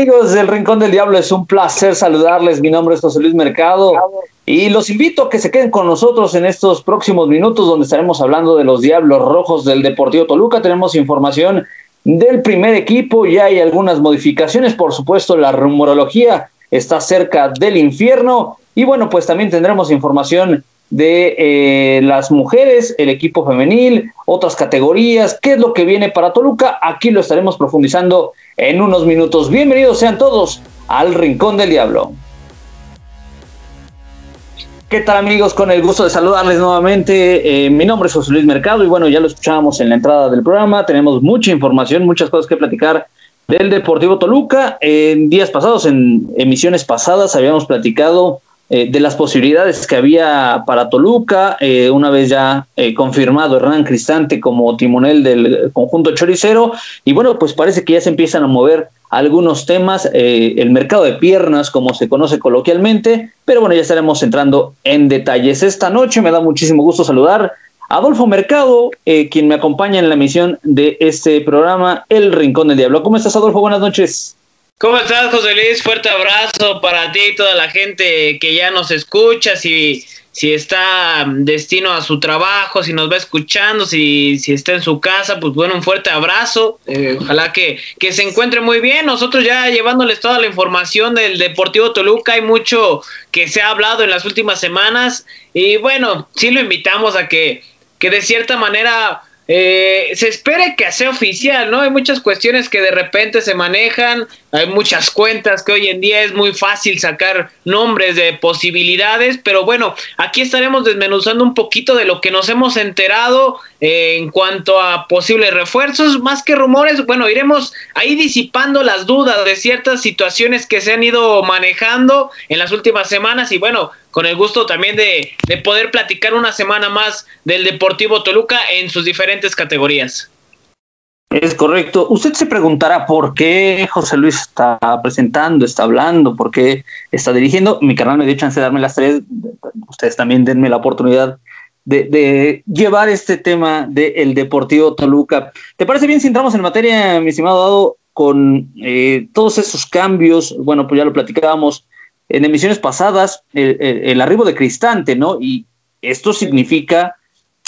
¿Qué tal amigos del Rincón del Diablo? Es un placer saludarles. Mi nombre es José Luis Mercado y los invito a que se queden con nosotros en estos próximos minutos donde estaremos hablando de los Diablos Rojos del Deportivo Toluca. Tenemos información del primer equipo, ya hay algunas modificaciones, por supuesto la rumorología está cerca del infierno y bueno, pues también tendremos información de eh, las mujeres, el equipo femenil, otras categorías, qué es lo que viene para Toluca. Aquí lo estaremos profundizando en unos minutos. Bienvenidos sean todos al Rincón del Diablo. ¿Qué tal amigos? Con el gusto de saludarles nuevamente. Eh, mi nombre es José Luis Mercado y bueno, ya lo escuchábamos en la entrada del programa. Tenemos mucha información, muchas cosas que platicar del Deportivo Toluca. En días pasados, en emisiones pasadas, habíamos platicado eh, de las posibilidades que había para Toluca, eh, una vez ya eh, confirmado Hernán Cristante como timonel del conjunto choricero, y bueno, pues parece que ya se empiezan a mover algunos temas, el mercado de piernas, como se conoce coloquialmente, pero bueno, ya estaremos entrando en detalles. Esta noche me da muchísimo gusto saludar a Adolfo Mercado, quien me acompaña en la emisión de este programa, El Rincón del Diablo. ¿Cómo estás, Adolfo? Buenas noches. ¿Cómo estás, José Luis? Fuerte abrazo para ti y toda la gente que ya nos escucha, si, si está destino a su trabajo, si nos va escuchando, si, si está en su casa, pues bueno, un fuerte abrazo. Eh, ojalá que, que se encuentre muy bien. Nosotros ya llevándoles toda la información del Deportivo Toluca, hay mucho que se ha hablado en las últimas semanas y bueno, sí lo invitamos a que, que de cierta manera eh, se espera que sea oficial, ¿no? Hay muchas cuestiones que de repente se manejan, hay muchas cuentas que hoy en día es muy fácil sacar nombres de posibilidades, pero bueno, aquí estaremos desmenuzando un poquito de lo que nos hemos enterado eh, en cuanto a posibles refuerzos, más que rumores, bueno, iremos ahí disipando las dudas de ciertas situaciones que se han ido manejando en las últimas semanas y bueno, con el gusto también de, poder platicar una semana más del Deportivo Toluca en sus diferentes categorías. Es correcto. Usted se preguntará por qué José Luis está presentando, está hablando, por qué está dirigiendo. Mi canal me dio chance de darme las tres. Ustedes también denme la oportunidad de, llevar este tema del Deportivo Toluca. ¿Te parece bien si entramos en materia, mi estimado Dado, con eh, todos esos cambios? Bueno, pues ya lo platicábamos en emisiones pasadas el, arribo de Cristante, ¿no? Y esto significa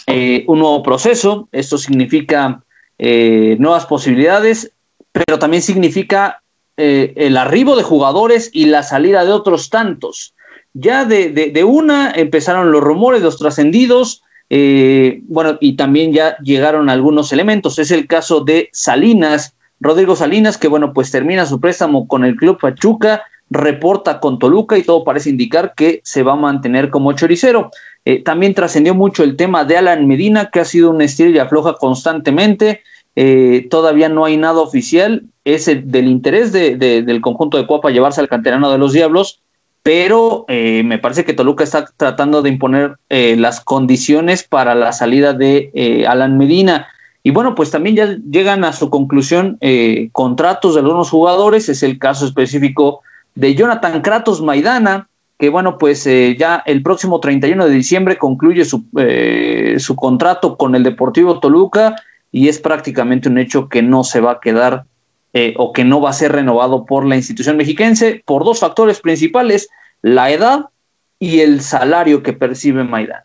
eh, un nuevo proceso, esto significa eh, nuevas posibilidades, pero también significa eh, el arribo de jugadores y la salida de otros tantos. Ya de, una empezaron los rumores, los trascendidos, bueno, y también ya llegaron algunos elementos. Es el caso de Salinas, Rodrigo Salinas, que bueno, pues termina su préstamo con el Club Pachuca reporta con Toluca y todo parece indicar que se va a mantener como choricero. Eh, también trascendió mucho el tema de Alan Medina, que ha sido un estilo y afloja constantemente. Eh, todavía no hay nada oficial. Es el, del interés de, del conjunto de Cuapa llevarse al canterano de los Diablos, pero eh, me parece que Toluca está tratando de imponer las condiciones para la salida de Alan Medina. Y bueno, pues también ya llegan a su conclusión contratos de algunos jugadores. Es el caso específico de Jonathan Kratos Maidana, que bueno, pues eh, ya el próximo 31 de diciembre concluye su, eh, su contrato con el Deportivo Toluca y es prácticamente un hecho que no se va a quedar eh, o que no va a ser renovado por la institución mexiquense por dos factores principales, la edad y el salario que percibe Maidana.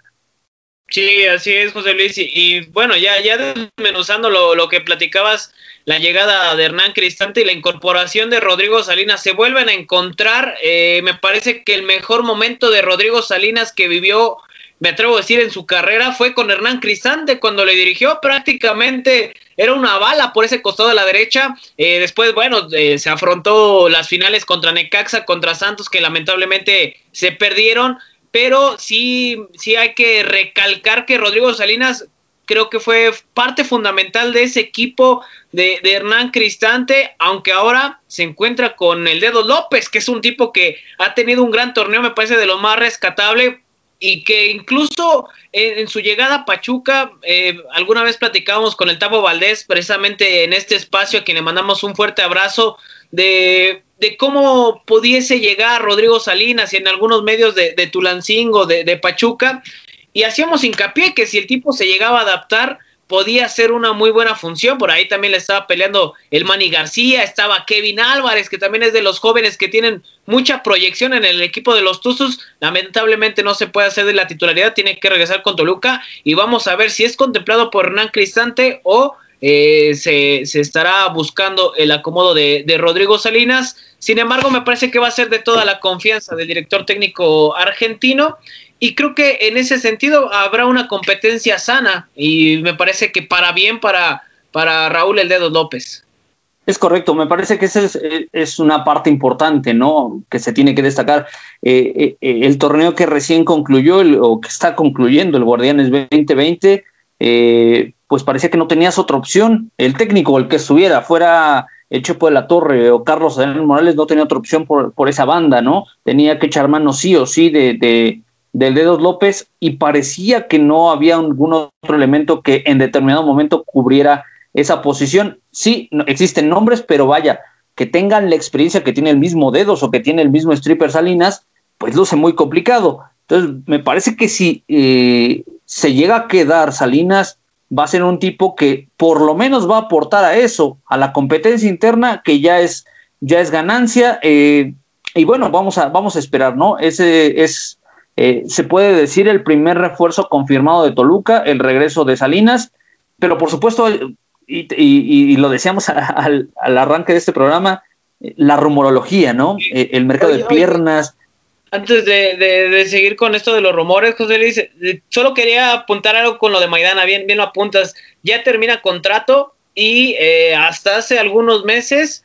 Sí, así es, José Luis. Y, bueno, ya, ya desmenuzando lo, lo que platicabas la llegada de Hernán Cristante y la incorporación de Rodrigo Salinas se vuelven a encontrar. Eh, me parece que el mejor momento de Rodrigo Salinas que vivió, me atrevo a decir, en su carrera fue con Hernán Cristante cuando le dirigió prácticamente. Era una bala por ese costado de la derecha. Eh, después, bueno, eh, se afrontó las finales contra Necaxa, contra Santos, que lamentablemente se perdieron. Pero sí, sí hay que recalcar que Rodrigo Salinas creo que fue parte fundamental de ese equipo de, Hernán Cristante, aunque ahora se encuentra con el Dedo López, que es un tipo que ha tenido un gran torneo, me parece de lo más rescatable, y que incluso en, su llegada a Pachuca, eh, alguna vez platicábamos con el Tavo Valdés, precisamente en este espacio, a quien le mandamos un fuerte abrazo, de, cómo pudiese llegar Rodrigo Salinas y en algunos medios de, Tulancingo, de, de Pachuca, y hacíamos hincapié que si el tipo se llegaba a adaptar, podía ser una muy buena función. Por ahí también le estaba peleando el Manny García, estaba Kevin Álvarez, que también es de los jóvenes que tienen mucha proyección en el equipo de los Tuzos. Lamentablemente no se puede hacer de la titularidad, tiene que regresar con Toluca y vamos a ver si es contemplado por Hernán Cristante o eh, se, estará buscando el acomodo de, de Rodrigo Salinas. Sin embargo, me parece que va a ser de toda la confianza del director técnico argentino y creo que en ese sentido habrá una competencia sana y me parece que para bien para, para Raúl El Dedo López. Es correcto, me parece que esa es, una parte importante, ¿no? Que se tiene que destacar. Eh, eh, eh, el torneo que recién concluyó o que está concluyendo el Guardianes 2020, pues parecía que no tenías otra opción. El técnico, el que estuviera, fuera el Chepo de la Torre o Carlos Daniel Morales, no tenía otra opción por, por esa banda, ¿no? Tenía que echar mano sí o sí de del Dedos López y parecía que no había ningún otro elemento que en determinado momento cubriera esa posición. Sí, existen nombres, pero vaya, que tengan la experiencia que tiene el mismo Dedos o que tiene el mismo Stripper Salinas, pues luce muy complicado. Entonces, me parece que si eh, se llega a quedar Salinas, va a ser un tipo que por lo menos va a aportar a eso, a la competencia interna, que ya es, ya es ganancia. Eh, y bueno, vamos a, vamos a esperar, ¿no? Ese es eh, se puede decir el primer refuerzo confirmado de Toluca, el regreso de Salinas, pero por supuesto, y, lo decíamos al, arranque de este programa, la rumorología, ¿no? Eh, el mercado de piernas. Antes de, seguir con esto de los rumores, José Luis, eh, solo quería apuntar algo con lo de Maidana, bien, bien lo apuntas, ya termina contrato y hasta hace algunos meses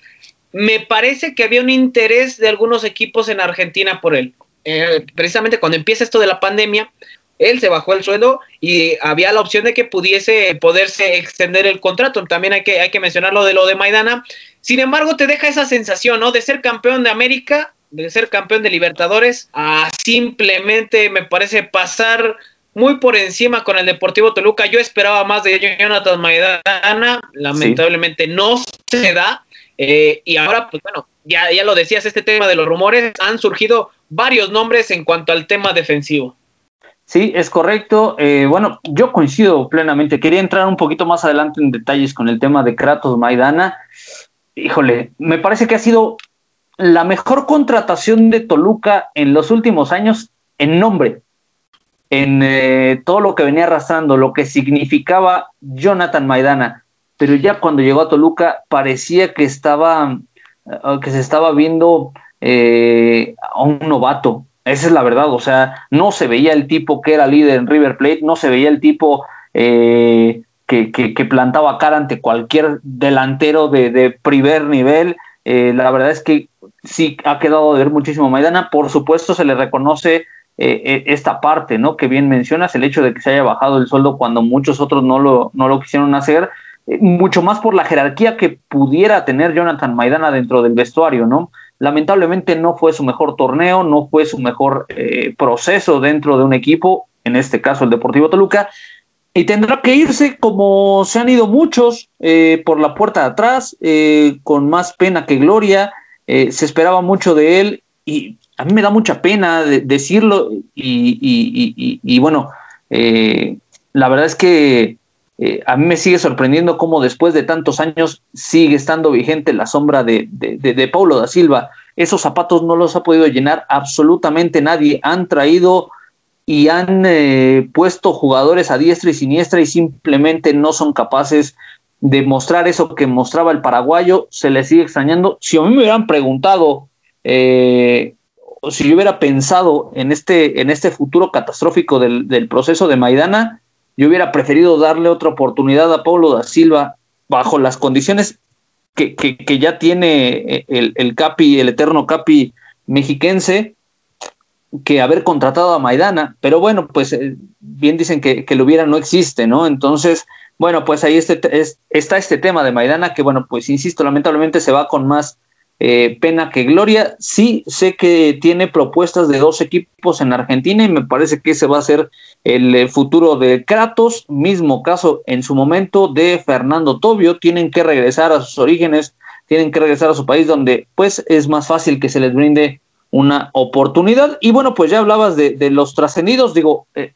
me parece que había un interés de algunos equipos en Argentina por él. Eh, precisamente cuando empieza esto de la pandemia, él se bajó el sueldo y había la opción de que pudiese poderse extender el contrato. También hay que, hay que mencionar lo de lo de Maidana. Sin embargo, te deja esa sensación, ¿no? De ser campeón de América, de ser campeón de Libertadores, a simplemente, me parece, pasar muy por encima con el Deportivo Toluca. Yo esperaba más de Jonathan Maidana, lamentablemente no se da. Eh, y ahora, pues bueno, ya, ya lo decías, este tema de los rumores, han surgido varios nombres en cuanto al tema defensivo. Sí, es correcto. Eh, bueno, yo coincido plenamente. Quería entrar un poquito más adelante en detalles con el tema de Kratos Maidana. Híjole, me parece que ha sido la mejor contratación de Toluca en los últimos años en nombre, en eh, todo lo que venía arrastrando, lo que significaba Jonathan Maidana. Pero ya cuando llegó a Toluca parecía que estaba que se estaba viendo eh, a un novato. Esa es la verdad, o sea, no se veía el tipo que era líder en River Plate, no se veía el tipo eh, que, que, plantaba cara ante cualquier delantero de, primer nivel. Eh, la verdad es que sí ha quedado de ver muchísimo Maidana. Por supuesto, se le reconoce esta parte, ¿no? Que bien mencionas, el hecho de que se haya bajado el sueldo cuando muchos otros no lo, no lo quisieron hacer eh, mucho más por la jerarquía que pudiera tener Jonathan Maidana dentro del vestuario, ¿no? Lamentablemente no fue su mejor torneo, no fue su mejor eh, proceso dentro de un equipo, en este caso el Deportivo Toluca, y tendrá que irse como se han ido muchos eh, por la puerta de atrás, con más pena que gloria, se esperaba mucho de él y a mí me da mucha pena decirlo y bueno, la verdad es que eh, a mí me sigue sorprendiendo cómo después de tantos años sigue estando vigente la sombra de, de, Paulo da Silva. Esos zapatos no los ha podido llenar absolutamente nadie. Han traído y han eh, puesto jugadores a diestra y siniestra y simplemente no son capaces de mostrar eso que mostraba el paraguayo. Se le sigue extrañando. Si a mí me hubieran preguntado, eh, si yo hubiera pensado en este, en este futuro catastrófico del, del proceso de Maidana, yo hubiera preferido darle otra oportunidad a Paulo da Silva bajo las condiciones que, ya tiene eh, el, el, Capi, el eterno Capi mexiquense, que haber contratado a Maidana. Pero bueno, pues eh, bien dicen que, que lo hubiera no existe, ¿no? Entonces, bueno, pues ahí este, está este tema de Maidana, que bueno, pues insisto, lamentablemente se va con más eh, pena que gloria. Sí, sé que tiene propuestas de dos equipos en Argentina y me parece que ese va a ser el eh, futuro de Kratos. Mismo caso en su momento de Fernando Tobio. Tienen que regresar a sus orígenes, tienen que regresar a su país donde pues es más fácil que se les brinde una oportunidad. Y bueno, pues ya hablabas de, los trascendidos. Digo, eh,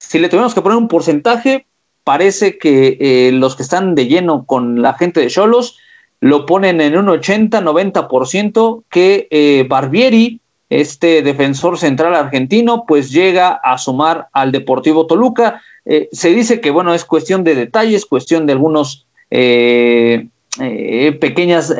si le tuviéramos que poner un porcentaje, parece que eh, los que están de lleno con la gente de Cholos lo ponen en un 80-90% que eh, Barbieri, este defensor central argentino, pues llega a sumar al Deportivo Toluca. Eh, se dice que, bueno, es cuestión de detalles, cuestión de algunos pequeñas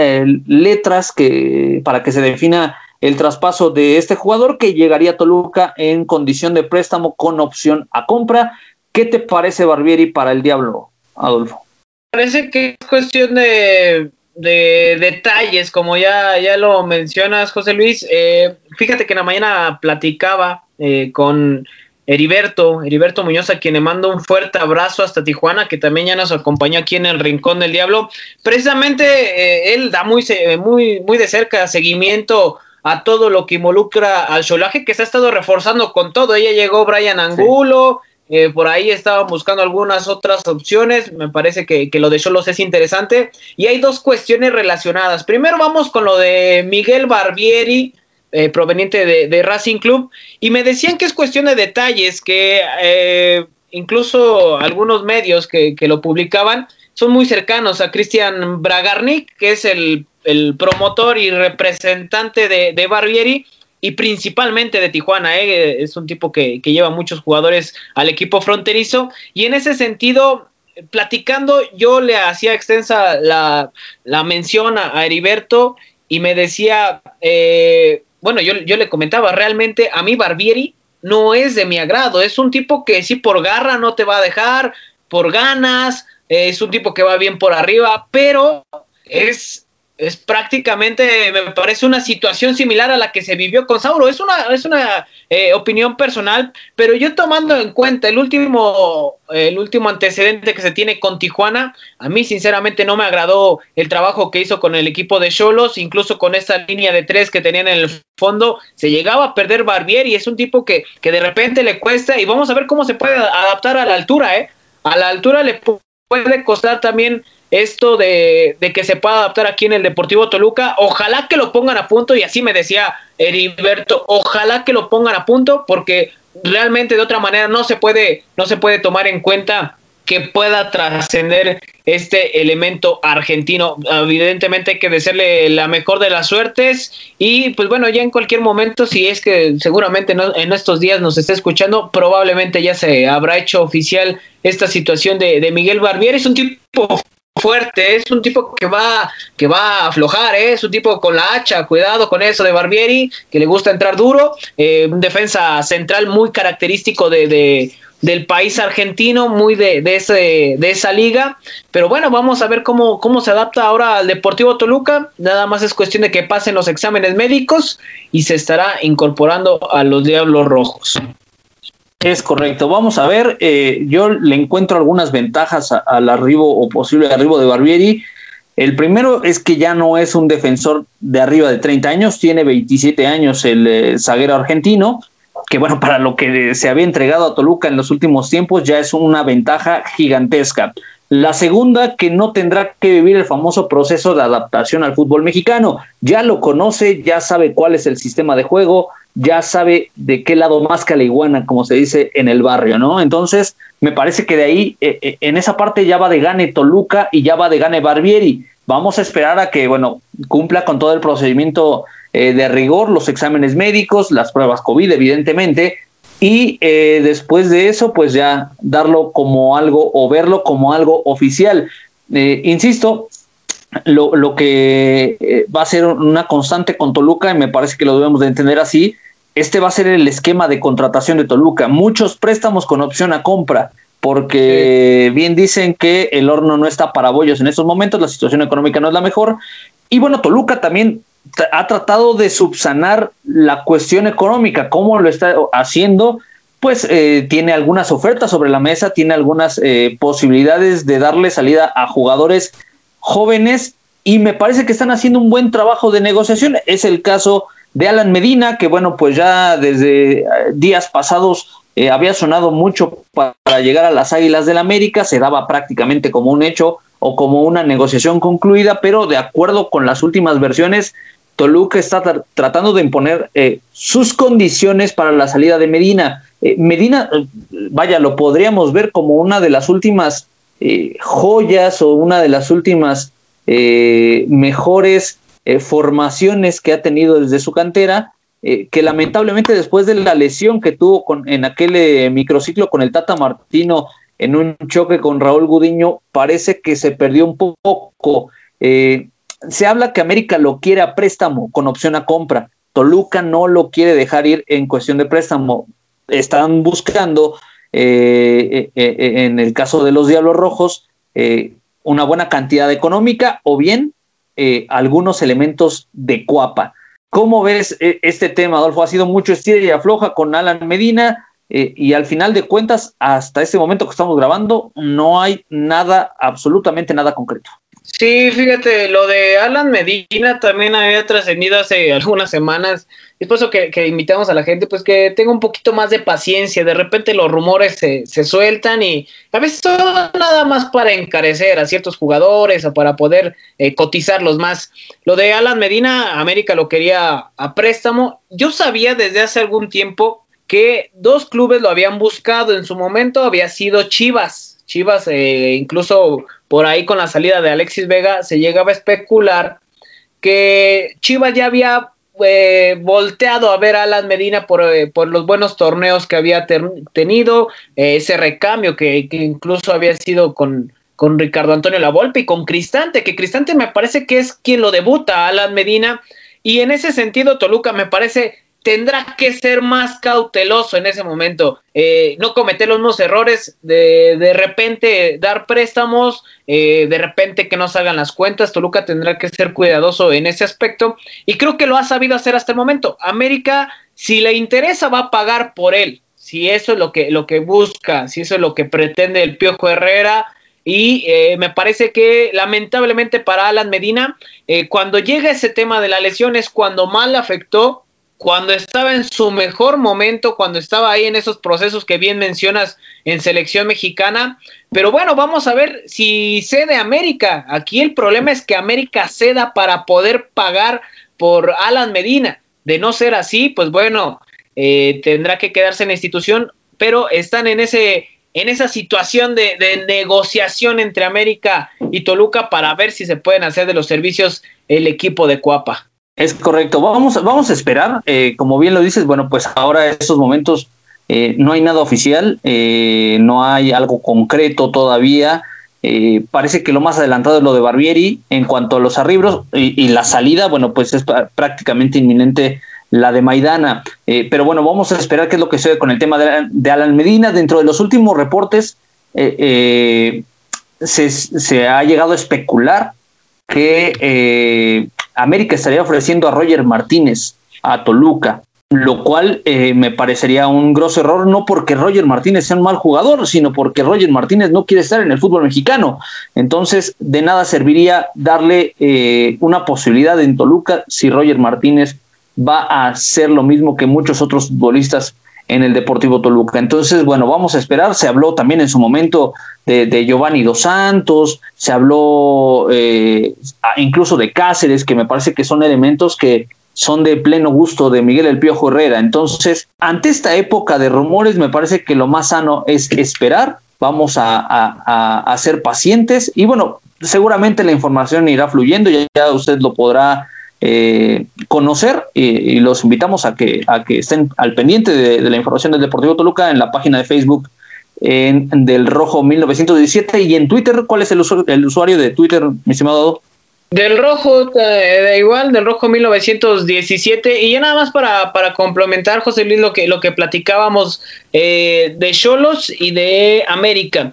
letras que para que se defina el traspaso de este jugador que llegaría a Toluca en condición de préstamo con opción a compra. ¿Qué te parece Barbieri para el Diablo, Adolfo? Parece que es cuestión de, detalles, como ya, ya lo mencionas, José Luis. Eh, fíjate que en la mañana platicaba eh, con Heriberto, Heriberto Muñoz, a quien le mando un fuerte abrazo hasta Tijuana, que también ya nos acompañó aquí en el Rincón del Diablo. Precisamente eh, él da muy, muy, muy de cerca seguimiento a todo lo que involucra al Cholaje, que se ha estado reforzando con todo. Ella llegó Brian Angulo, eh, por ahí estaban buscando algunas otras opciones. Me parece que, lo de Cholos es interesante. Y hay dos cuestiones relacionadas. Primero vamos con lo de Miguel Barbieri. Eh, proveniente de, Racing Club, y me decían que es cuestión de detalles, que eh, incluso algunos medios que, lo publicaban son muy cercanos a Cristian Bragarnik, que es el promotor y representante de, Barbieri y principalmente de Tijuana. ¿eh? Es un tipo que, lleva muchos jugadores al equipo fronterizo y en ese sentido, platicando, yo le hacía extensa la, mención a, Heriberto y me decía, eh, bueno, yo, yo le comentaba, realmente a mí Barbieri no es de mi agrado, es un tipo que sí por garra no te va a dejar, por ganas, es un tipo que va bien por arriba, pero es es prácticamente, me parece una situación similar a la que se vivió con Sauro. Es una, es una eh, opinión personal, pero yo tomando en cuenta el último, el último antecedente que se tiene con Tijuana, a mí sinceramente no me agradó el trabajo que hizo con el equipo de Cholos, incluso con esta línea de tres que tenían en el fondo, se llegaba a perder Barbieri, es un tipo que, que de repente le cuesta y vamos a ver cómo se puede adaptar a la altura, ¿eh? A la altura le puede costar también esto de, que se pueda adaptar aquí en el Deportivo Toluca. Ojalá que lo pongan a punto, y así me decía Heriberto, ojalá que lo pongan a punto, porque realmente de otra manera no se puede, no se puede tomar en cuenta que pueda trascender este elemento argentino. Evidentemente hay que desearle la mejor de las suertes y pues bueno, ya en cualquier momento, si es que seguramente en estos días nos está escuchando, probablemente ya se habrá hecho oficial esta situación de, de Miguel Barbier. Es un tipo fuerte, es un tipo que va, que va a aflojar, ¿eh? es un tipo con la hacha, cuidado con eso de Barbieri, que le gusta entrar duro, eh, un defensa central muy característico de, del país argentino, muy de, de, ese, de esa liga. Pero bueno, vamos a ver cómo, cómo se adapta ahora al Deportivo Toluca. Nada más es cuestión de que pasen los exámenes médicos y se estará incorporando a los Diablos Rojos. Es correcto. Vamos a ver, eh, yo le encuentro algunas ventajas al arribo o posible arribo de Barbieri. El primero es que ya no es un defensor de arriba de 30 años, tiene 27 años el eh, zaguero argentino, que bueno, para lo que se había entregado a Toluca en los últimos tiempos ya es una ventaja gigantesca. La segunda, que no tendrá que vivir el famoso proceso de adaptación al fútbol mexicano. Ya lo conoce, ya sabe cuál es el sistema de juego, ya sabe de qué lado más que la iguana, como se dice en el barrio, ¿no? Entonces, me parece que de ahí, eh, eh, en esa parte ya va de gane Toluca y ya va de gane Barbieri. Vamos a esperar a que, bueno, cumpla con todo el procedimiento eh, de rigor, los exámenes médicos, las pruebas COVID, evidentemente, y después de eso, pues ya darlo como algo o verlo como algo oficial. insisto, lo, lo, que va a ser una constante con Toluca, y me parece que lo debemos de entender así, este va a ser el esquema de contratación de Toluca. Muchos préstamos con opción a compra, porque bien dicen que el horno no está para bollos en estos momentos, la situación económica no es la mejor. Y bueno, Toluca también ha tratado de subsanar la cuestión económica. ¿Cómo lo está haciendo? Pues eh, tiene algunas ofertas sobre la mesa, tiene algunas eh, posibilidades de darle salida a jugadores jóvenes y me parece que están haciendo un buen trabajo de negociación. Es el caso de Alan Medina, que bueno, pues ya desde eh, días pasados eh, había sonado mucho para llegar a las Águilas del América, se daba prácticamente como un hecho o como una negociación concluida, pero de acuerdo con las últimas versiones, Toluca está tratando de imponer eh, sus condiciones para la salida de Medina. Eh, Medina, vaya, lo podríamos ver como una de las últimas joyas o una de las últimas mejores formaciones que ha tenido desde su cantera, que lamentablemente después de la lesión que tuvo con, en aquel microciclo con el Tata Martino en un choque con Raúl Gudiño, parece que se perdió un poco. se habla que América lo quiere a préstamo con opción a compra. Toluca no lo quiere dejar ir en cuestión de préstamo. Están buscando, eh, eh, eh, en el caso de los Diablos Rojos, una buena cantidad económica o bien algunos elementos de cuapa. ¿Cómo ves este tema, Adolfo? Ha sido mucho estira y afloja con Alan Medina y al final de cuentas, hasta este momento que estamos grabando, no hay nada, absolutamente nada concreto. Sí, fíjate, lo de Alan Medina también había trascendido hace algunas semanas. Es por eso que, invitamos a la gente, pues que tenga un poquito más de paciencia. De repente los rumores se, se sueltan y a veces son nada más para encarecer a ciertos jugadores o para poder eh, cotizarlos más. Lo de Alan Medina, América lo quería a préstamo. Yo sabía desde hace algún tiempo que dos clubes lo habían buscado. En su momento había sido Chivas Chivas, eh, incluso por ahí con la salida de Alexis Vega, se llegaba a especular que Chivas ya había eh, volteado a ver a Alan Medina por, eh, por, los buenos torneos que había tenido, ese recambio que, incluso había sido con, con Ricardo Antonio Lavolpe y con Cristante, que Cristante me parece que es quien lo debuta a Alan Medina, y en ese sentido Toluca me parece tendrá que ser más cauteloso en ese momento, eh, no cometer los mismos errores de de repente dar préstamos, eh, de repente que no salgan las cuentas, Toluca tendrá que ser cuidadoso en ese aspecto y creo que lo ha sabido hacer hasta el momento. América, si le interesa, va a pagar por él, si eso es lo que, lo que busca, si eso es lo que pretende el Piojo Herrera. Y eh, me parece que lamentablemente para Alan Medina, cuando llega ese tema de la lesión es cuando mal afectó cuando estaba en su mejor momento, cuando estaba ahí en esos procesos que bien mencionas en selección mexicana. Pero bueno, vamos a ver si cede América. Aquí el problema es que América ceda para poder pagar por Alan Medina. De no ser así, pues bueno, eh, tendrá que quedarse en la institución, pero están en ese en esa situación de, de, negociación entre América y Toluca para ver si se pueden hacer de los servicios el equipo de Cuapa. Es correcto. Vamos, vamos a esperar. Eh, como bien lo dices, bueno, pues ahora en estos momentos eh, no hay nada oficial, eh, no hay algo concreto todavía. parece que lo más adelantado es lo de Barbieri en cuanto a los arribros y, la salida, bueno, pues es prácticamente inminente la de Maidana. pero bueno, vamos a esperar qué es lo que sucede con el tema de, Alan Medina. Dentro de los últimos reportes se, se ha llegado a especular que eh, América estaría ofreciendo a Roger Martínez a Toluca, lo cual eh, me parecería un grosso error, no porque Roger Martínez sea un mal jugador, sino porque Roger Martínez no quiere estar en el fútbol mexicano. Entonces, de nada serviría darle eh, una posibilidad en Toluca si Roger Martínez va a hacer lo mismo que muchos otros futbolistas en el Deportivo Toluca. Entonces, bueno, vamos a esperar. Se habló también en su momento de, Giovanni Dos Santos, se habló eh, incluso de Cáceres, que me parece que son elementos que son de pleno gusto de Miguel El Piojo Herrera. Entonces, ante esta época de rumores, me parece que lo más sano es esperar. Vamos a, ser pacientes y bueno, seguramente la información irá fluyendo, ya, ya usted lo podrá eh, conocer y, los invitamos a que, a que estén al pendiente de, la información del Deportivo Toluca en la página de Facebook del Rojo 1917 y en Twitter, ¿cuál es el, el usuario de Twitter, mi estimado? Del rojo, eh, da igual, del rojo 1917. Y ya nada más para, para complementar, José Luis, lo que, lo que platicábamos eh, de Cholos y de América.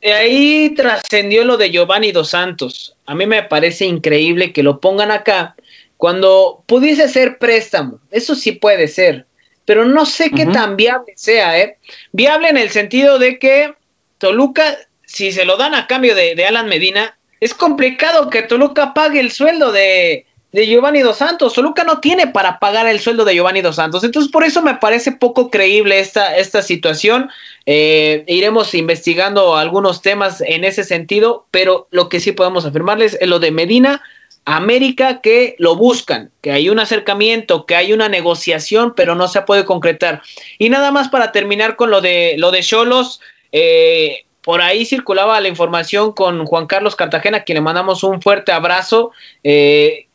De ahí trascendió lo de Giovanni Dos Santos. A mí me parece increíble que lo pongan acá cuando pudiese ser préstamo, eso sí puede ser, pero no sé qué tan viable sea, ¿eh? Viable en el sentido de que Toluca, si se lo dan a cambio de, Alan Medina, es complicado que Toluca pague el sueldo de, de Giovanni Dos Santos. Toluca no tiene para pagar el sueldo de Giovanni Dos Santos. Entonces, por eso me parece poco creíble esta, esta situación. Eh, iremos investigando algunos temas en ese sentido, pero lo que sí podemos afirmarles es lo de Medina América que lo buscan, que hay un acercamiento, que hay una negociación, pero no se puede concretar. Y nada más para terminar con lo de lo de Cholos, eh, por ahí circulaba la información con Juan Carlos Cartagena, a quien le mandamos un fuerte abrazo, eh,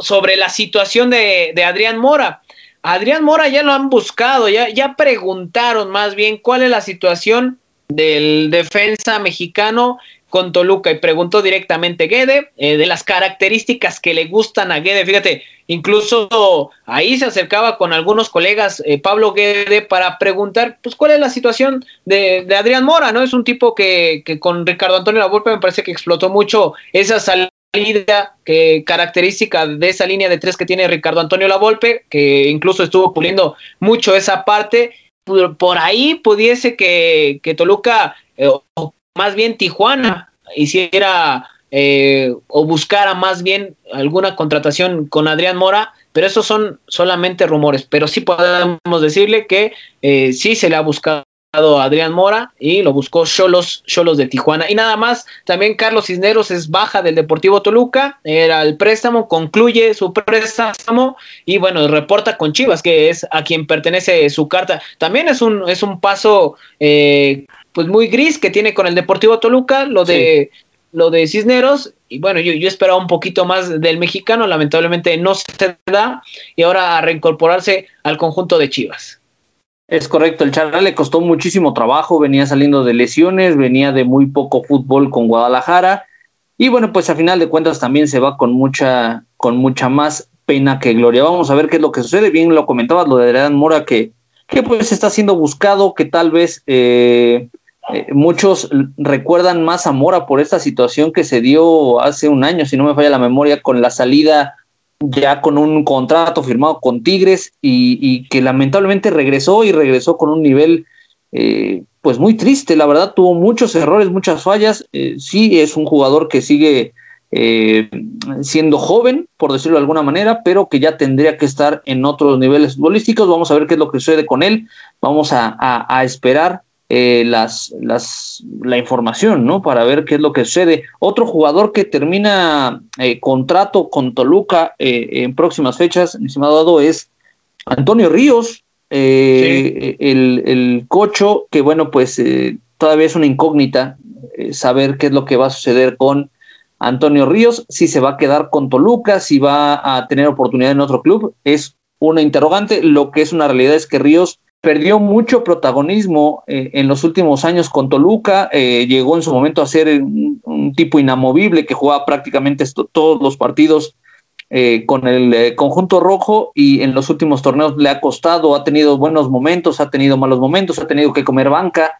sobre la situación de, Adrián Mora. Adrián Mora ya lo han buscado, ya, ya preguntaron más bien cuál es la situación del defensa mexicano con Toluca y preguntó directamente Guede eh, de las características que le gustan a Guede. Fíjate, incluso ahí se acercaba con algunos colegas eh, Pablo Guede para preguntar, pues, cuál es la situación de, Adrián Mora, ¿no? Es un tipo que, que con Ricardo Antonio Lavolpe me parece que explotó mucho esa salida que característica de esa línea de tres que tiene Ricardo Antonio Lavolpe, que incluso estuvo puliendo mucho esa parte. Por, ahí pudiese que, que Toluca eh, más bien Tijuana hiciera eh, o buscara más bien alguna contratación con Adrián Mora, pero esos son solamente rumores, pero sí podemos decirle que eh, sí se le ha buscado a Adrián Mora y lo buscó Cholos, Cholos de Tijuana. Y nada más, también Carlos Cisneros es baja del Deportivo Toluca, era el préstamo, concluye su préstamo y bueno, reporta con Chivas, que es a quien pertenece su carta. También es un, es un paso eh, pues muy gris que tiene con el Deportivo Toluca, lo de lo de Cisneros, y bueno, yo, yo esperaba un poquito más del mexicano, lamentablemente no se da, y ahora a reincorporarse al conjunto de Chivas. Es correcto, el Charral le costó muchísimo trabajo, venía saliendo de lesiones, venía de muy poco fútbol con Guadalajara, y bueno, pues a final de cuentas también se va con mucha, con mucha más pena que gloria. Vamos a ver qué es lo que sucede. Bien lo comentabas, lo de Adrián Mora, que, que pues está siendo buscado, que tal vez eh, eh, muchos recuerdan más a Mora por esta situación que se dio hace un año, si no me falla la memoria, con la salida ya con un contrato firmado con Tigres y, que lamentablemente regresó y regresó con un nivel eh, pues muy triste, la verdad tuvo muchos errores, muchas fallas, eh, sí es un jugador que sigue siendo joven, por decirlo de alguna manera, pero que ya tendría que estar en otros niveles futbolísticos, vamos a ver qué es lo que sucede con él, vamos a esperar eh, las, las, la información, ¿no? Para ver qué es lo que sucede. Otro jugador que termina eh, contrato con Toluca eh, en próximas fechas, mi estimado Dado, es Antonio Ríos, el, el, cocho, que bueno, pues todavía es una incógnita saber qué es lo que va a suceder con Antonio Ríos, si se va a quedar con Toluca, si va a tener oportunidad en otro club, es una interrogante. Lo que es una realidad es que Ríos perdió mucho protagonismo eh, en los últimos años con Toluca, eh, llegó en su momento a ser un, tipo inamovible que jugaba prácticamente todos los partidos eh, con el conjunto rojo y en los últimos torneos le ha costado, ha tenido buenos momentos, ha tenido malos momentos, ha tenido que comer banca.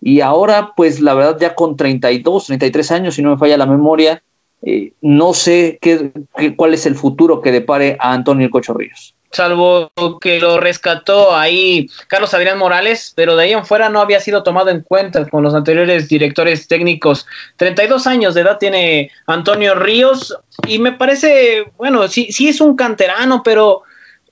Y ahora pues la verdad ya con 32, 33 años, si no me falla la memoria, no sé qué, cuál es el futuro que depare a Antonio Cocho Ríos salvo que lo rescató ahí Carlos Adrián Morales, pero de ahí en fuera no había sido tomado en cuenta con los anteriores directores técnicos. 32 años de edad tiene Antonio Ríos y me parece, bueno, sí, sí es un canterano, pero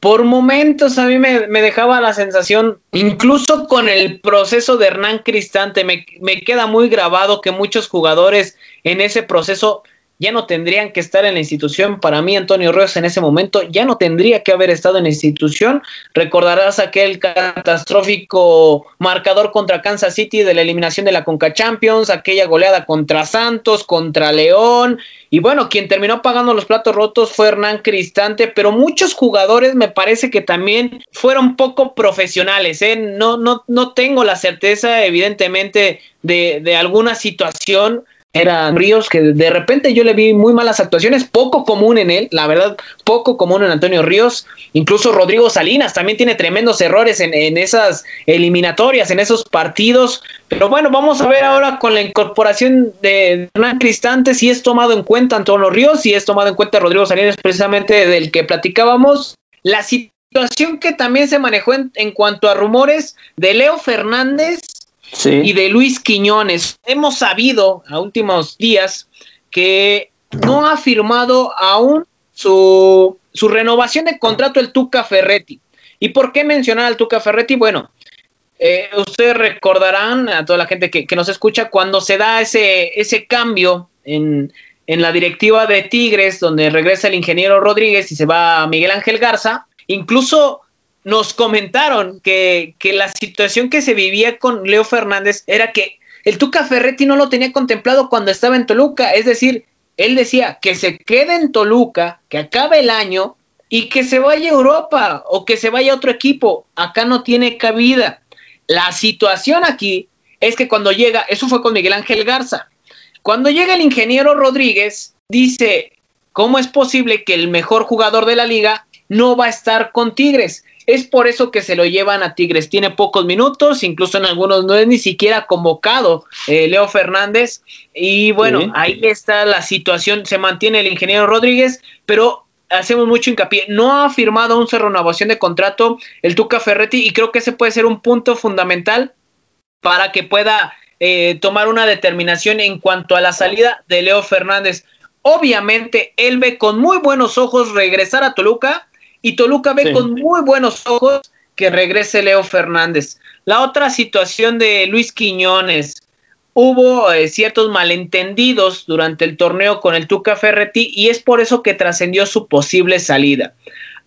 por momentos a mí me, dejaba la sensación, incluso con el proceso de Hernán Cristante, me, me queda muy grabado que muchos jugadores en ese proceso ya no tendrían que estar en la institución. Para mí, Antonio Ríos en ese momento ya no tendría que haber estado en la institución. Recordarás aquel catastrófico marcador contra Kansas City de la eliminación de la Conca Champions, aquella goleada contra Santos, contra León. Y bueno, quien terminó pagando los platos rotos fue Hernán Cristante, pero muchos jugadores me parece que también fueron poco profesionales. ¿eh? No, no, no tengo la certeza, evidentemente, de, de alguna situación eran Ríos que de repente yo le vi muy malas actuaciones, poco común en él, la verdad, poco común en Antonio Ríos, incluso Rodrigo Salinas también tiene tremendos errores en, esas eliminatorias, en esos partidos, pero bueno, vamos a ver ahora con la incorporación de Hernán Cristante si es tomado en cuenta Antonio Ríos, si es tomado en cuenta Rodrigo Salinas precisamente del que platicábamos, la situación que también se manejó en, en cuanto a rumores de Leo Fernández y de Luis Quiñones. Hemos sabido a últimos días que no ha firmado aún su, su renovación de contrato el Tuca Ferretti. ¿Y por qué mencionar al Tuca Ferretti? Bueno, eh, ustedes recordarán a toda la gente que, que, nos escucha cuando se da ese, ese cambio en, en la directiva de Tigres, donde regresa el ingeniero Rodríguez y se va Miguel Ángel Garza, incluso nos comentaron que, la situación que se vivía con Leo Fernández era que el Tuca Ferretti no lo tenía contemplado cuando estaba en Toluca, es decir, él decía que se quede en Toluca, que acabe el año y que se vaya a Europa o que se vaya a otro equipo. Acá no tiene cabida. La situación aquí es que cuando llega, eso fue con Miguel Ángel Garza, cuando llega el ingeniero Rodríguez, dice, ¿cómo es posible que el mejor jugador de la liga no va a estar con Tigres? Es por eso que se lo llevan a Tigres. Tiene pocos minutos, incluso en algunos no es ni siquiera convocado eh, Leo Fernández. Y bueno, ahí está la situación. Se mantiene el ingeniero Rodríguez, pero hacemos mucho hincapié. No ha firmado un renovación de contrato el Tuca Ferretti y creo que ese puede ser un punto fundamental para que pueda eh, tomar una determinación en cuanto a la salida de Leo Fernández. Obviamente, él ve con muy buenos ojos regresar a Toluca y Toluca ve con muy buenos ojos que regrese Leo Fernández. La otra situación de Luis Quiñones, hubo eh, ciertos malentendidos durante el torneo con el Tuca Ferretti y es por eso que trascendió su posible salida.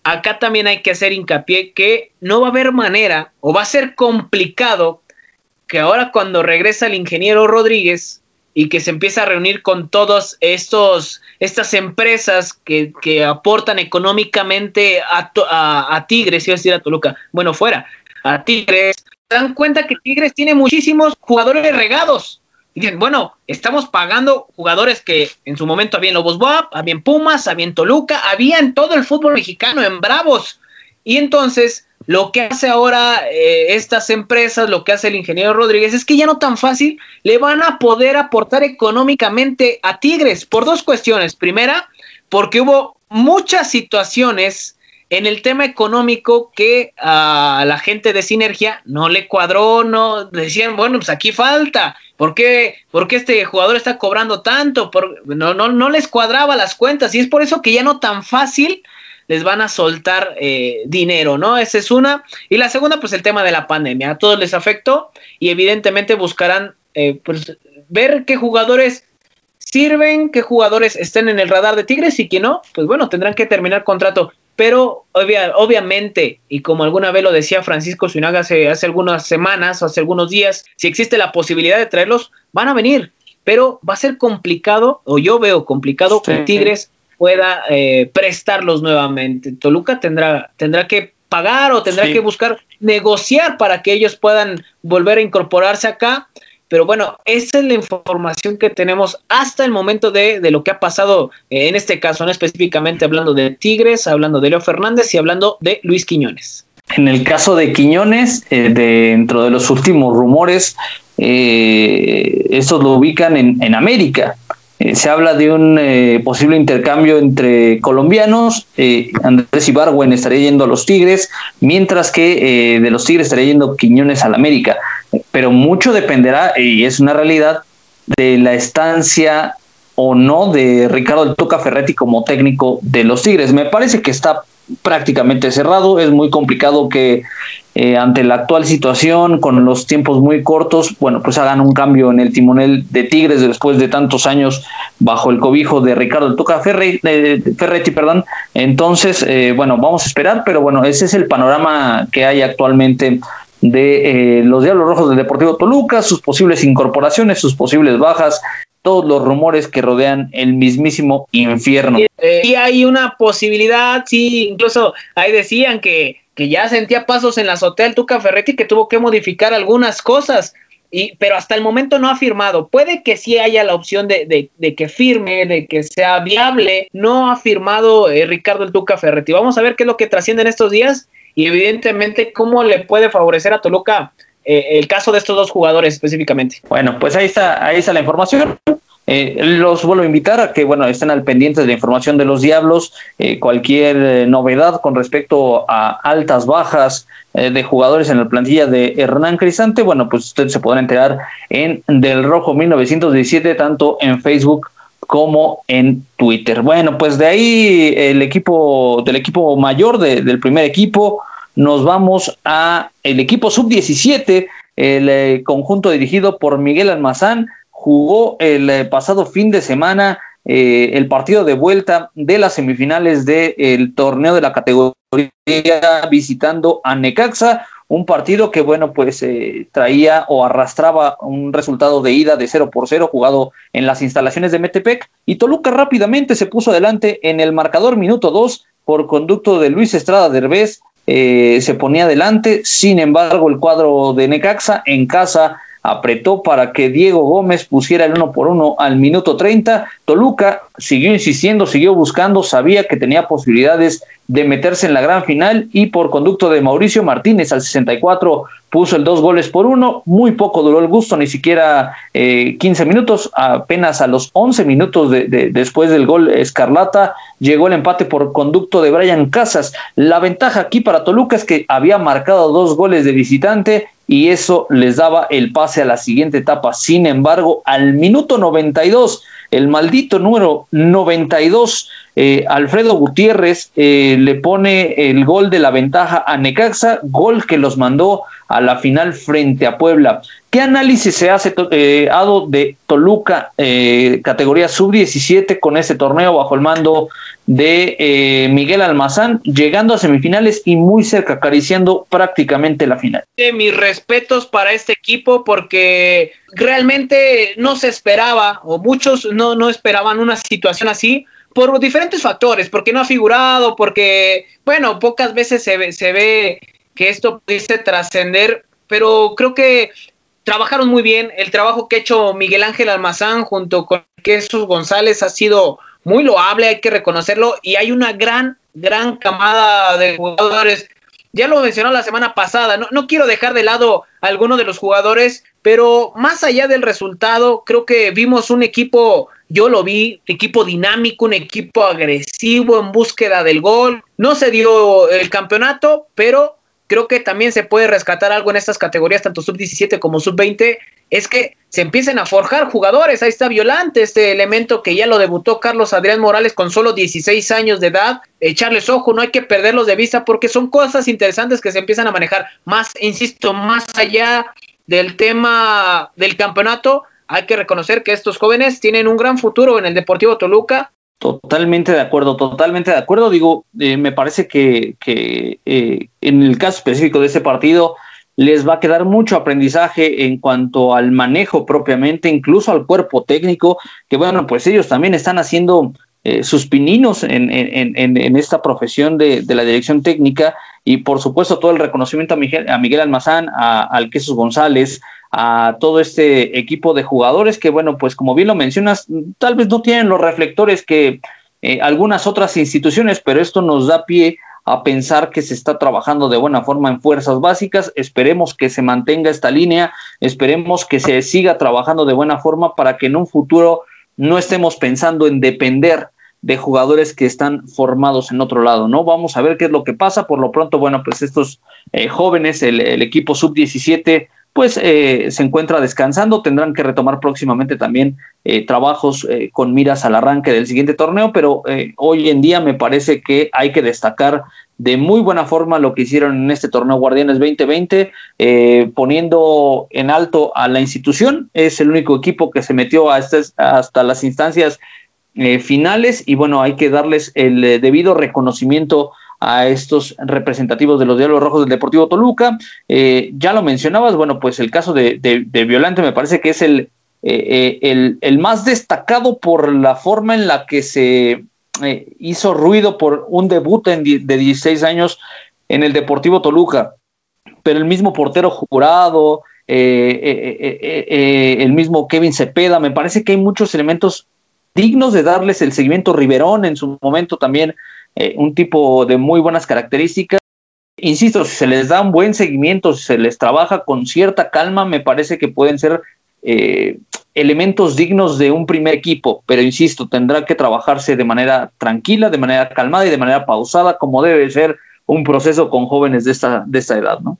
Acá también hay que hacer hincapié que no va a haber manera o va a ser complicado que ahora cuando regresa el ingeniero Rodríguez y que se empieza a reunir con todos estos estas empresas que, aportan económicamente a, a, Tigres, iba a decir a Toluca, bueno, fuera, a Tigres, se dan cuenta que Tigres tiene muchísimos jugadores regados. Y dicen, bueno, estamos pagando jugadores que en su momento había en Lobos Boab, había en Pumas, había en Toluca, había en todo el fútbol mexicano, en Bravos. Y entonces lo que hace ahora eh, estas empresas, lo que hace el ingeniero Rodríguez, es que ya no tan fácil le van a poder aportar económicamente a Tigres por dos cuestiones. Primera, porque hubo muchas situaciones en el tema económico que a la gente de Sinergia no le cuadró, no decían, bueno, pues aquí falta. ¿Por qué, ¿Por qué este jugador está cobrando tanto? Por, no, no, no les cuadraba las cuentas y es por eso que ya no tan fácil les van a soltar eh, dinero, ¿no? Esa es una. Y la segunda, pues el tema de la pandemia. A todos les afectó y evidentemente buscarán eh, pues, ver qué jugadores sirven, qué jugadores estén en el radar de Tigres y que no, pues bueno, tendrán que terminar contrato. Pero obviamente, y como alguna vez lo decía Francisco Zuinaga hace, hace algunas semanas o hace algunos días, si existe la posibilidad de traerlos, van a venir. Pero va a ser complicado, o yo veo complicado, que Tigres pueda eh, prestarlos nuevamente. Toluca tendrá, tendrá que pagar o tendrá que buscar negociar para que ellos puedan volver a incorporarse acá. Pero bueno, esa es la información que tenemos hasta el momento de, lo que ha pasado eh, en este caso, no específicamente hablando de Tigres, hablando de Leo Fernández y hablando de Luis Quiñones. En el caso de Quiñones, eh, dentro de los últimos rumores, eh, estos lo ubican en, en América. Eh, se habla de un eh, posible intercambio entre colombianos. Eh, Andrés Ibargüen estaría yendo a los Tigres, mientras que de los Tigres estaría yendo Quiñones al América. Pero mucho dependerá, y es una realidad, de la estancia o no de Ricardo El Toca Ferretti como técnico de los Tigres. Me parece que está prácticamente cerrado. Es muy complicado que eh, ante la actual situación, con los tiempos muy cortos, bueno, pues hagan un cambio en el timonel de Tigres después de tantos años bajo el cobijo de Ricardo Toca Ferretti, perdón. Entonces, eh, bueno, vamos a esperar, pero bueno, ese es el panorama que hay actualmente de eh, los Diablos Rojos del Deportivo Toluca, sus posibles incorporaciones, sus posibles bajas, todos los rumores que rodean el mismísimo infierno. y hay una posibilidad, sí, incluso ahí decían que que ya sentía pasos en la azotea el Tuca Ferretti que tuvo que modificar algunas cosas. Y, pero hasta el momento no ha firmado. Puede que sí haya la opción de, de, que firme, de que sea viable. No ha firmado eh, Ricardo el Tuca Ferretti. Vamos a ver qué es lo que trasciende en estos días y evidentemente cómo le puede favorecer a Toluca eh, el caso de estos dos jugadores específicamente. Bueno, pues ahí está, ahí está la información. Eh, los vuelvo a invitar a que bueno estén al pendiente de la información de los Diablos, eh, cualquier eh, novedad con respecto a altas, bajas de jugadores en la plantilla de Hernán Cristante, bueno, pues usted se podrá enterar en Del Rojo 1917, tanto en Facebook como en Twitter. Bueno, pues de ahí el equipo, del equipo mayor del primer equipo, nos vamos a el equipo sub-17, el conjunto dirigido por Miguel Almazán, jugó el eh, pasado fin de semana el partido de vuelta de las semifinales del torneo de la categoría visitando a Necaxa, un partido que, bueno, pues eh, traía o arrastraba un resultado de ida de 0 por 0 jugado en las instalaciones de Metepec y Toluca rápidamente se puso adelante en el marcador minuto 2 por conducto de Luis Estrada Derbez, eh, se ponía adelante, sin embargo el cuadro de Necaxa en casa apretó para que Diego Gómez pusiera el uno por uno al minuto 30. Toluca siguió insistiendo, siguió buscando, sabía que tenía posibilidades de meterse en la gran final y por conducto de Mauricio Martínez al 64 puso el dos goles por uno. Muy poco duró el gusto, ni siquiera eh, 15 minutos, apenas a los 11 minutos de, después del gol Escarlata llegó el empate por conducto de Brian Casas. La ventaja aquí para Toluca es que había marcado dos goles de visitante y eso les daba el pase a la siguiente etapa. Sin embargo, al minuto 92, el maldito número 92, eh, Alfredo Gutiérrez eh, le pone el gol de la ventaja a Necaxa, gol que los mandó a la final frente a Puebla. ¿Qué análisis se hace eh, de Toluca, eh, categoría sub-17, con ese torneo bajo el mando de eh, Miguel Almazán, llegando a semifinales y muy cerca, acariciando prácticamente la final? Mis respetos para este equipo porque realmente no se esperaba, o muchos no, no esperaban una situación así por diferentes factores, porque no ha figurado, porque, bueno, pocas veces se ve, se ve que esto pudiese trascender, pero creo que trabajaron muy bien. El trabajo que ha hecho Miguel Ángel Almazán junto con Jesús González ha sido muy loable, hay que reconocerlo, y hay una gran, gran camada de jugadores. Ya lo mencionó la semana pasada, no, no quiero dejar de lado a alguno de los jugadores, pero más allá del resultado, creo que vimos un equipo, yo lo vi, equipo dinámico, un equipo agresivo en búsqueda del gol. No se dio el campeonato, pero creo que también se puede rescatar algo en estas categorías, tanto sub-17 como sub-20, es que se empiecen a forjar jugadores. Ahí está Violante, este elemento que ya lo debutó Carlos Adrián Morales con solo 16 años de edad. Echarles ojo, no hay que perderlos de vista porque son cosas interesantes que se empiezan a manejar. Más, insisto, más allá del tema del campeonato, hay que reconocer que estos jóvenes tienen un gran futuro en el Deportivo Toluca Totalmente de acuerdo, totalmente de acuerdo. Digo, eh, me parece que, eh, en el caso específico de ese partido les va a quedar mucho aprendizaje en cuanto al manejo propiamente, incluso al cuerpo técnico, que bueno, pues ellos también están haciendo eh, sus pininos en, esta profesión de, la dirección técnica y por supuesto todo el reconocimiento a Miguel, a Miguel Almazán, a, al Quesos González, a todo este equipo de jugadores que, bueno, pues como bien lo mencionas, tal vez no tienen los reflectores que eh, algunas otras instituciones, pero esto nos da pie a pensar que se está trabajando de buena forma en fuerzas básicas. Esperemos que se mantenga esta línea, esperemos que se siga trabajando de buena forma para que en un futuro no estemos pensando en depender de jugadores que están formados en otro lado, ¿no? Vamos a ver qué es lo que pasa. Por lo pronto, bueno, pues estos eh, jóvenes, el, equipo sub-17 pues eh, se encuentra descansando. Tendrán que retomar próximamente también eh, trabajos eh, con miras al arranque del siguiente torneo, pero hoy en día me parece que hay que destacar de muy buena forma lo que hicieron en este torneo Guardianes 2020, poniendo en alto a la institución. Es el único equipo que se metió a estas, hasta las instancias finales y bueno, hay que darles el debido reconocimiento a estos representativos de los Diablos Rojos del Deportivo Toluca. Eh, ya lo mencionabas, bueno, pues el caso de, Violante me parece que es el, eh, eh, el, más destacado por la forma en la que se hizo ruido por un debut de 16 años en el Deportivo Toluca. Pero el mismo portero jurado, el mismo Kevin Cepeda, me parece que hay muchos elementos dignos de darles el seguimiento Riverón en su momento también eh, un tipo de muy buenas características. Insisto, si se les da un buen seguimiento, si se les trabaja con cierta calma, me parece que pueden ser eh, elementos dignos de un primer equipo, pero insisto, tendrá que trabajarse de manera tranquila, de manera calmada y de manera pausada, como debe ser un proceso con jóvenes de esta, de esta edad, ¿no?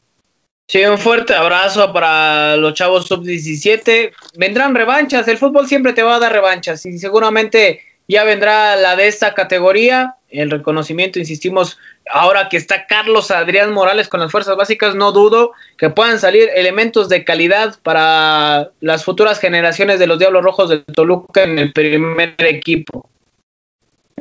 Sí, un fuerte abrazo para los chavos sub-17. Vendrán revanchas, el fútbol siempre te va a dar revanchas y seguramente ya vendrá la de esta categoría, el reconocimiento, insistimos, ahora que está Carlos Adrián Morales con las fuerzas básicas, no dudo que puedan salir elementos de calidad para las futuras generaciones de los Diablos Rojos de Toluca en el primer equipo.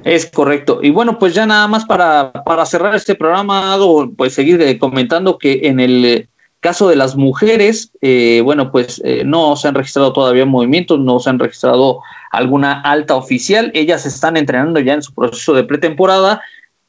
Es correcto. Y bueno, pues ya nada más para, para cerrar este programa, pues seguir eh, comentando que en el caso de las mujeres, eh, bueno, pues eh, no se han registrado todavía movimientos, no se han registrado alguna alta oficial. Ellas están entrenando ya en su proceso de pretemporada.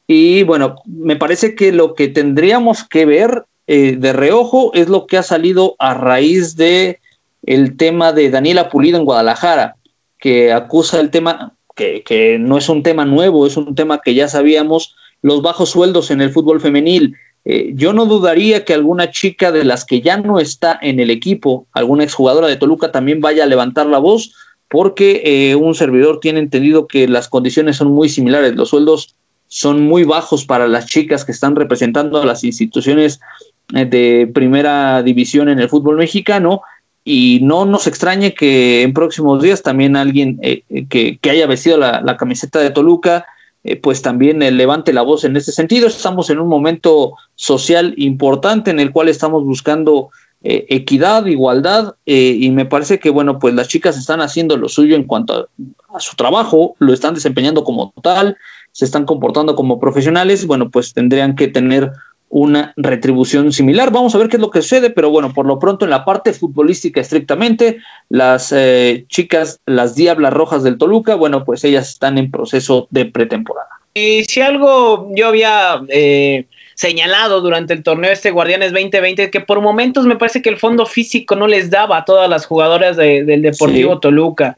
Y bueno, me parece que lo que tendríamos que ver de reojo es lo que ha salido a raíz de el tema de Daniela Pulido en Guadalajara, que acusa el tema, que, no es un tema nuevo, es un tema que ya sabíamos, los bajos sueldos en el fútbol femenil. Eh, yo no dudaría que alguna chica de las que ya no está en el equipo, alguna exjugadora de Toluca también vaya a levantar la voz, porque eh, un servidor tiene entendido que las condiciones son muy similares, los sueldos son muy bajos para las chicas que están representando a las instituciones eh, de primera división en el fútbol mexicano. Y no nos extrañe que en próximos días también alguien eh, que, haya vestido la, camiseta de Toluca, eh, pues también levante la voz en ese sentido. Estamos en un momento social importante en el cual estamos buscando equidad, igualdad, y me parece que, bueno, pues las chicas están haciendo lo suyo en cuanto a, a su trabajo, lo están desempeñando como tal, se están comportando como profesionales, bueno, pues tendrían que tener una retribución similar. Vamos a ver qué es lo que sucede, pero bueno, por lo pronto en la parte futbolística estrictamente, las eh, chicas, las Diablas Rojas del Toluca, bueno, pues ellas están en proceso de pretemporada. Y si algo yo había eh, señalado durante el torneo este Guardianes 2020, que por momentos me parece que el fondo físico no les daba a todas las jugadoras del Deportivo Toluca.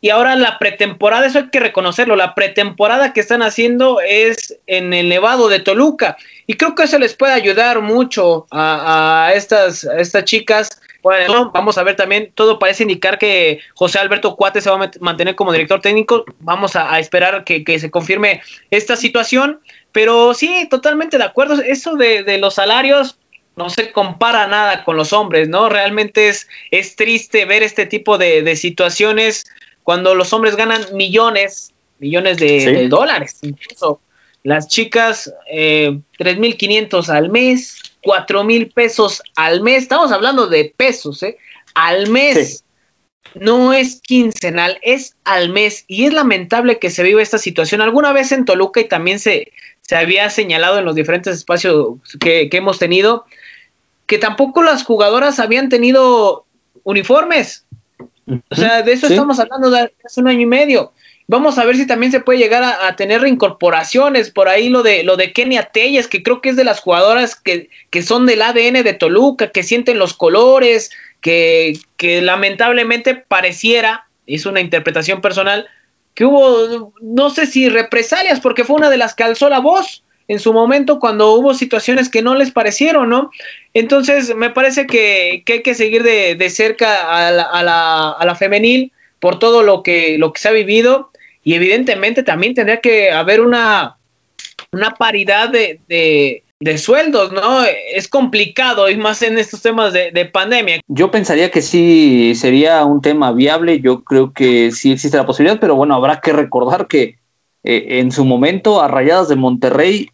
Y ahora la pretemporada, eso hay que reconocerlo, la pretemporada que están haciendo es en el Nevado de Toluca. Y creo que eso les puede ayudar mucho a, estas, estas chicas. Bueno, vamos a ver también, todo parece indicar que José Alberto Cuate se va a mantener como director técnico. Vamos a, esperar que, se confirme esta situación. Pero sí, totalmente de acuerdo. Eso de, los salarios, no se compara nada con los hombres, ¿no? Realmente es, es triste ver este tipo de, de situaciones cuando los hombres ganan millones, millones de, dólares, incluso las chicas eh, 3.500 al mes, 4.000 pesos al mes, estamos hablando de pesos, ¿eh? Al mes. No es quincenal, es al mes. Y es lamentable que se viva esta situación. Alguna vez en Toluca y también se, se había señalado en los diferentes espacios que, que hemos tenido que tampoco las jugadoras habían tenido uniformes. O sea, de eso estamos hablando de hace un año y medio. Vamos a ver si también se puede llegar a, tener reincorporaciones. Por ahí lo de lo de Kenia Telles, que creo que es de las jugadoras que, que son del ADN de Toluca, que sienten los colores, que, que lamentablemente pareciera, es una interpretación personal, que hubo, no sé si represalias, porque fue una de las que alzó la voz en su momento cuando hubo situaciones que no les parecieron, ¿no? Entonces, me parece que, hay que seguir de, cerca a la, a, la, femenil por todo lo que, lo que se ha vivido y evidentemente también tendría que haber una, una paridad de, de, sueldos, ¿no? Es complicado y más en estos temas de, de, pandemia. Yo pensaría que sí sería un tema viable, yo creo que sí existe la posibilidad, pero bueno, habrá que recordar que eh, en su momento a Rayadas de Monterrey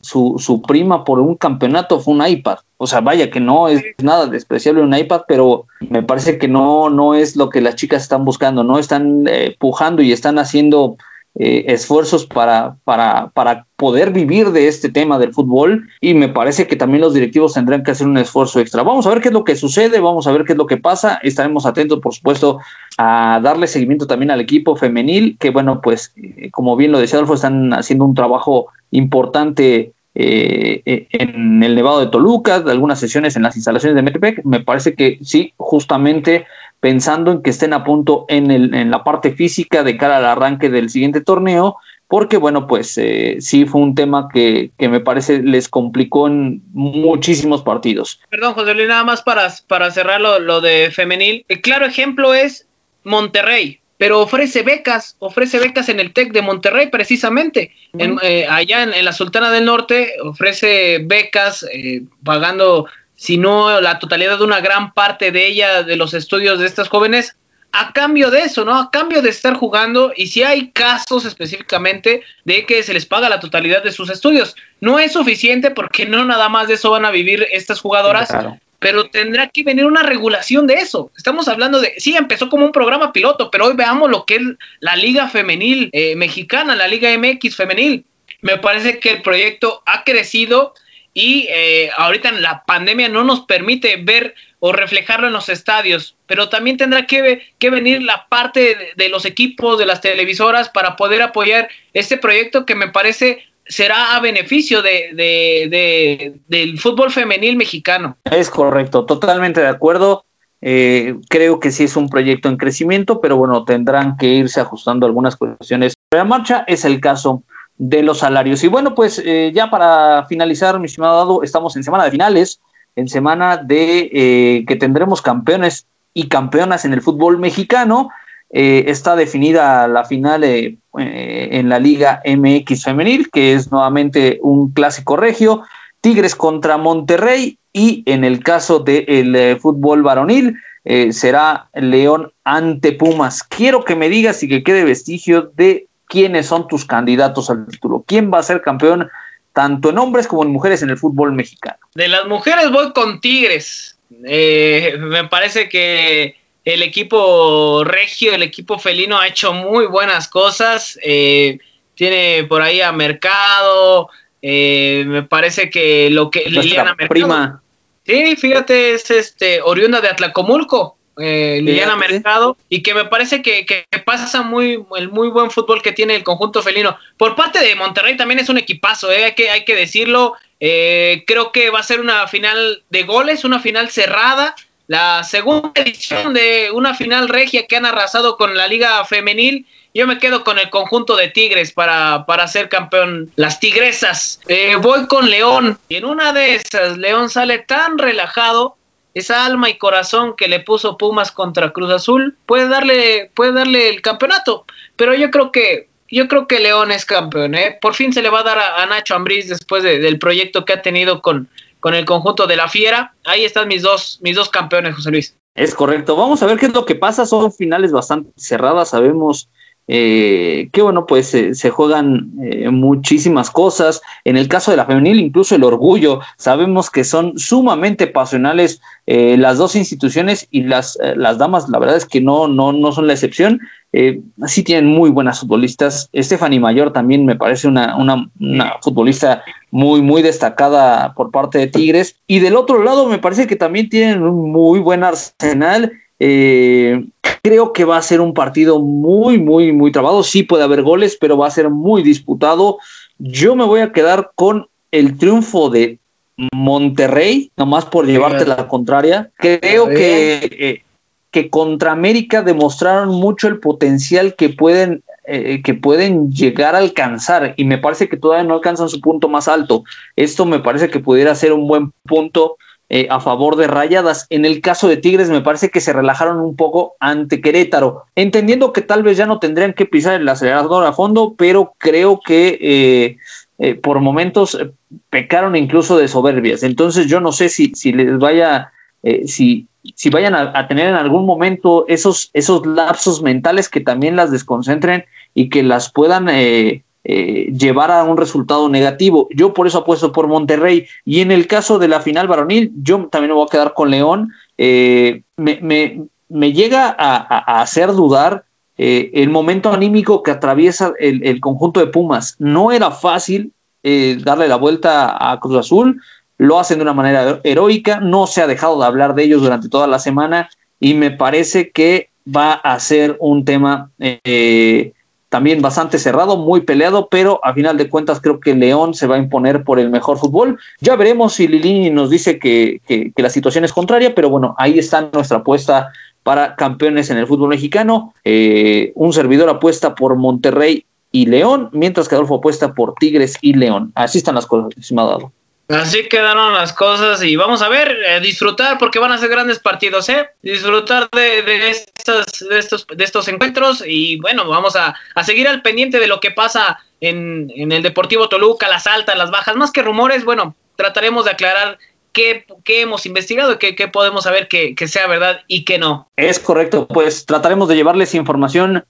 su, su prima por un campeonato fue un iPad. O sea, vaya que no es nada despreciable un iPad, pero me parece que no, no es lo que las chicas están buscando, no están eh, pujando y están haciendo eh, esfuerzos para, para, para poder vivir de este tema del fútbol y me parece que también los directivos tendrán que hacer un esfuerzo extra. Vamos a ver qué es lo que sucede, vamos a ver qué es lo que pasa, estaremos atentos, por supuesto, a darle seguimiento también al equipo femenil, que bueno, pues eh, como bien lo decía Adolfo, están haciendo un trabajo importante eh, eh, en el Nevado de Toluca, algunas sesiones en las instalaciones de Metepec. Me parece que sí, justamente pensando en que estén a punto en, el, en la parte física de cara al arranque del siguiente torneo, porque bueno, pues eh, sí fue un tema que, que, me parece les complicó en muchísimos partidos. Perdón, José Luis, nada más para, para cerrar lo, lo de femenil. El claro ejemplo es Monterrey pero ofrece becas, ofrece becas en el TEC de Monterrey precisamente, eh, allá en, la Sultana del Norte ofrece becas eh, pagando, si no la totalidad de una gran parte de ella, de los estudios de estas jóvenes, a cambio de eso, ¿no? A cambio de estar jugando y si hay casos específicamente de que se les paga la totalidad de sus estudios. No es suficiente porque no nada más de eso van a vivir estas jugadoras, pero tendrá que venir una regulación de eso. Estamos hablando de, sí, empezó como un programa piloto, pero hoy veamos lo que es la Liga Femenil eh, Mexicana, la Liga MX Femenil. Me parece que el proyecto ha crecido y eh, ahorita la pandemia no nos permite ver o reflejarlo en los estadios, pero también tendrá que, que venir la parte de, los equipos, de las televisoras, para poder apoyar este proyecto que me parece será a beneficio de, de, del fútbol femenil mexicano. Es correcto, totalmente de acuerdo. Eh, creo que sí es un proyecto en crecimiento, pero bueno, tendrán que irse ajustando algunas cuestiones. La marcha es el caso de los salarios. Y bueno, pues eh, ya para finalizar, mi estimado Dado, estamos en semana de finales, en semana de eh, que tendremos campeones y campeonas en el fútbol mexicano. Eh, está definida la final en la Liga MX Femenil, que es nuevamente un clásico regio, Tigres contra Monterrey, y en el caso del fútbol varonil, será León ante Pumas. Quiero que me digas y que quede vestigio de quiénes son tus candidatos al título. ¿Quién va a ser campeón tanto en hombres como en mujeres en el fútbol mexicano? De las mujeres voy con Tigres. Eh, me parece que el equipo regio, el equipo felino ha hecho muy buenas cosas. Eh, tiene por ahí a Mercado. Eh, me parece que lo que Liliana Mercado. Prima. Sí, fíjate, es este oriunda de Atlacomulco eh, Liliana Mercado, y que me parece que, que, pasa muy el muy buen fútbol que tiene el conjunto felino. Por parte de Monterrey también es un equipazo, eh, hay, que, hay que decirlo. Eh, creo que va a ser una final de goles, una final cerrada. La segunda edición de una final regia que han arrasado con la Liga Femenil. Yo me quedo con el conjunto de Tigres para, para ser campeón. Las Tigresas. Eh, voy con León. Y en una de esas, León sale tan relajado esa alma y corazón que le puso Pumas contra Cruz Azul puede darle puede darle el campeonato. Pero yo creo que yo creo que León es campeón ¿eh? por fin se le va a dar a, Nacho Ambriz después del proyecto que ha tenido con con el conjunto de la Fiera. Ahí están mis dos mis dos campeones José Luis. Es correcto. Vamos a ver qué es lo que pasa. Son finales bastante cerradas. Sabemos eh, que bueno, pues se juegan eh, muchísimas cosas. En el caso de la femenil, incluso el orgullo, sabemos que son sumamente pasionales eh, las dos instituciones y las, eh, las damas, la verdad es que no, no, no son la excepción. sí tienen muy buenas futbolistas. Stephanie Mayor también me parece una, una, futbolista muy, muy destacada por parte de Tigres. Y del otro lado, me parece que también tienen un muy buen arsenal. Creo que va a ser un partido muy, muy, muy trabado. Sí puede haber goles, pero va a ser muy disputado. Yo me voy a quedar con el triunfo de Monterrey, nomás por llevarte la contraria. Creo que, eh, que contra América demostraron mucho el potencial que pueden, eh, que pueden llegar a alcanzar y me parece que todavía no alcanzan su punto más alto. Esto me parece que pudiera ser un buen punto eh, a favor de Rayadas. En el caso de Tigres me parece que se relajaron un poco ante Querétaro, entendiendo que tal vez ya no tendrían que pisar el acelerador a fondo, pero creo que eh, eh, por momentos pecaron incluso de soberbias. Entonces yo no sé si, si les vaya, si, si vayan a, tener en algún momento esos, esos lapsos mentales que también las desconcentren y que las puedan eh, llevar a un resultado negativo. Yo por eso apuesto por Monterrey. Y en el caso de la final varonil, yo también me voy a quedar con León. Eh, me, llega a, hacer dudar eh, el momento anímico que atraviesa el, conjunto de Pumas. No era fácil darle la vuelta a Cruz Azul. Lo hacen de una manera heroica. No se ha dejado de hablar de ellos durante toda la semana. Y me parece que va a ser un tema también bastante cerrado, muy peleado, pero a final de cuentas creo que León se va a imponer por el mejor fútbol. Ya veremos si Lilini nos dice que, la situación es contraria, pero bueno, ahí está nuestra apuesta para campeones en el fútbol mexicano. Eh, un servidor apuesta por Monterrey y León, mientras que Adolfo apuesta por Tigres y León. Así están las cosas, estimado. Así quedaron las cosas y vamos a ver, eh, disfrutar porque van a ser grandes partidos, ¿eh? Disfrutar de, de, estos, de, estos, de estos encuentros y bueno, vamos a, a seguir al pendiente de lo que pasa en, en, el Deportivo Toluca, las altas, las bajas, más que rumores, bueno, trataremos de aclarar qué, hemos investigado y qué, podemos saber que, que, sea verdad y qué no. Es correcto, pues trataremos de llevarles información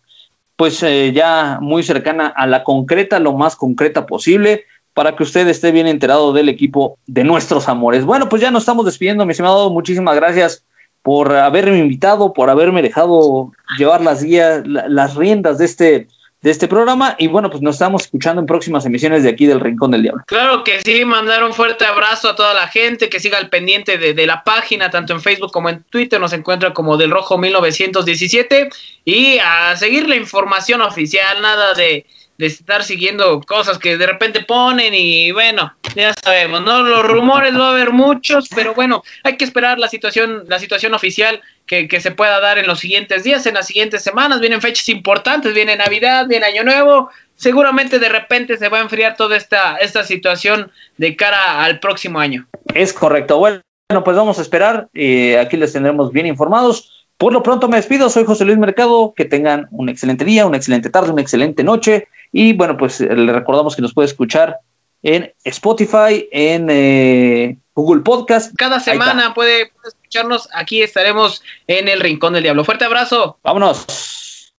pues eh, ya muy cercana a la concreta, lo más concreta posible, para que usted esté bien enterado del equipo de nuestros amores. Bueno, pues ya nos estamos despidiendo, mi estimado, muchísimas gracias por haberme invitado, por haberme dejado llevar las guías, las riendas de este de este programa. Y bueno, pues nos estamos escuchando en próximas emisiones de aquí del Rincón del Diablo. Claro que sí, mandar un fuerte abrazo a toda la gente que siga al pendiente de, la página, tanto en Facebook como en Twitter, nos encuentra como del Rojo 1917 y a seguir la información oficial, nada de de estar siguiendo cosas que de repente ponen y bueno, ya sabemos, ¿no? Los rumores va a haber muchos, pero bueno, hay que esperar la situación, la situación oficial que, que, se pueda dar en los siguientes días, en las siguientes semanas, vienen fechas importantes, viene Navidad, viene Año Nuevo, seguramente de repente se va a enfriar toda esta, esta situación de cara al próximo año. Es correcto, bueno, pues vamos a esperar, eh, aquí les tendremos bien informados. Por lo pronto me despido, soy José Luis Mercado, que tengan un excelente día, una excelente tarde, una excelente noche y bueno, pues eh, le recordamos que nos puede escuchar en Spotify, en eh, Google Podcast. Cada semana puede, puede escucharnos. Aquí estaremos en el Rincón del Diablo. Fuerte abrazo. Vámonos.